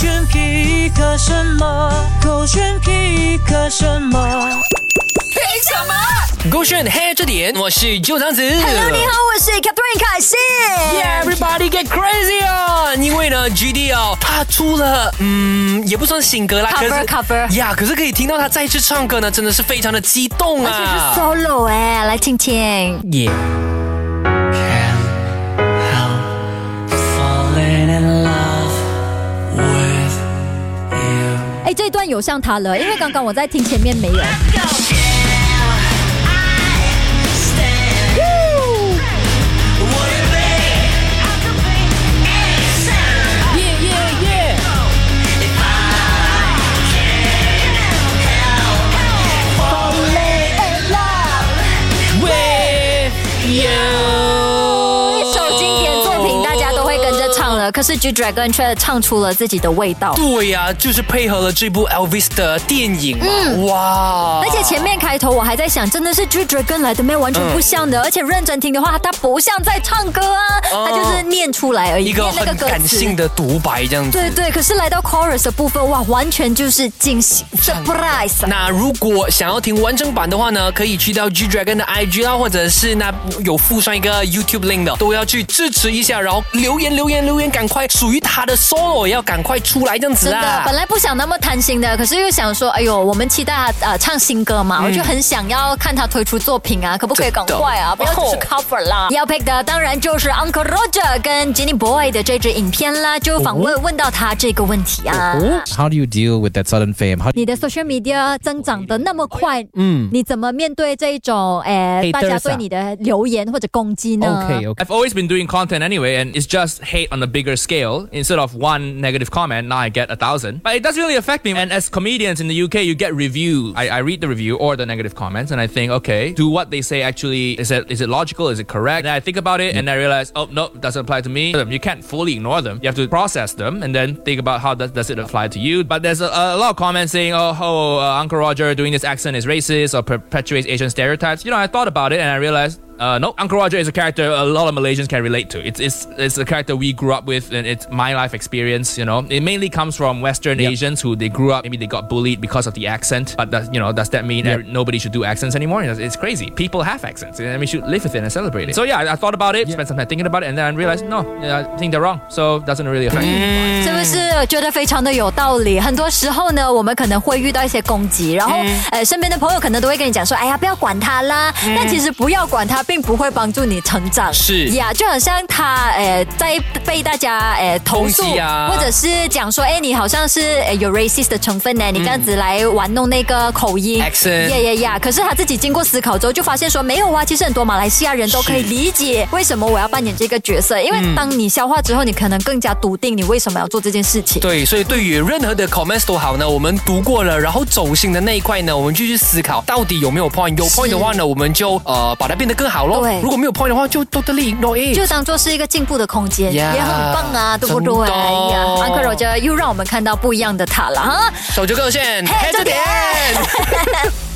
选 pick 什么？勾选 P 克什么？凭什么？勾选黑着点，我是旧长子。Hello，你好，我是 Catherine 凯西。Yeah, everybody get crazy on！因为呢，GD 哦，他出了嗯，也不算新歌啦 Cover，可是 cover 呀，可是可以听到他再次唱歌呢，真的是非常的激动啊而且啊是 solo 哎，来听听。耶！有像他了，因为刚刚我在听前面没有。可是 G Dragon 却唱出了自己的味道。对呀、就是配合了这部 Elvis 的电影嘛，哇！而且前面开头我还在想，真的是 G Dragon 来的咩？完全不像的。而且认真听的话，他不像在唱歌啊，他就是念出来而已，一个念那个歌很感性的独白这样子。对对，可是来到 chorus 的部分，哇，完全就是惊喜 surprise 啊。那如果想要听完整版的话呢，可以去到 G Dragon 的 IG 啦，或者是那有附上一个 YouTube link 的，都要去支持一下，然后留言留言留言，赶快属于他的 solo 也要赶快出来这样子真的，啊本！来不想那么贪心的，可是又想说，哎呦，我们期待他呃唱新歌嘛，我就很想要看他推出作品啊，可不可以赶快啊？不要只是哦 cover 啦。要 pick 的当然就是 Uncle Roger 跟 Jenny Boy 的这支影片啦，就访问问到他这个问题啊。How do you deal with that sudden fame? 你的 social media 增长的那么快，嗯，你怎么面对这一种，诶，Haters 大家对你的留言或者攻击呢 okay, okay. I've always been doing content anyway, and it's just hate on the bigger scale. Instead of one negative comment, now I get a thousand. But it doesn't really affect me. And as comedians in the UK, you get reviews. I, I read the review or the negative comments, and I think, okay, do what they say actually is it is it logical? Is it correct? And I think about it, and I realize, oh no, doesn't apply to me. You can't fully ignore them. You have to process them, and then think about how does, does it apply to you. But there's a, a lot of comments saying, oh, oh uh, Uncle Roger doing this accent is racist or perpetuates Asian stereotypes. You know, I thought about it, and I realized. Uh, no, Uncle Roger is a character a lot of Malaysians can relate to. It's, it's it's a character we grew up with, and it's my life experience. You know, it mainly comes from Western Asians who they grew up. Maybe they got bullied because of the accent. But that, you know, does that mean that nobody should do accents anymore? It's, it's crazy. People have accents, and we should live with it and celebrate it. So yeah, I, I thought about it, spent some time thinking about it, and then I realized no, yeah, I think they're wrong. So it doesn't really affect me. 是不是我觉得非常的有道理？很多时候呢，我们可能会遇到一些攻击，然后、呃，身边的朋友可能都会跟你讲说：“哎呀，不要管他啦。但其实不要管他， 并不会帮助你成长。是。呀，就好像他呃在被大家呃投诉，啊。或者是讲说：“哎，你好像是呃有 racist 的成分呢，你这样子来玩弄那个口音。Accent 呀呀呀！可是他自己经过思考之后，就发现说没有啊，其实很多马来西亚人都可以理解为什么我要扮演这个角色，因为当你消化之后，你可能更加笃定你为什么要做这件事情。对，所以对于任何的 comments 都好呢，我们读过了，然后走心的那一块呢，我们就去思考到底有没有 point，有 point 的话呢，我们就呃把它变得更好咯。对如果没有 point 的话，就 totally ignore it。就当做是一个进步的空间 Yeah，也很棒啊，对不对？哎呀，安克罗就又让我们看到不一样的他了哈。手就够线，黑着点。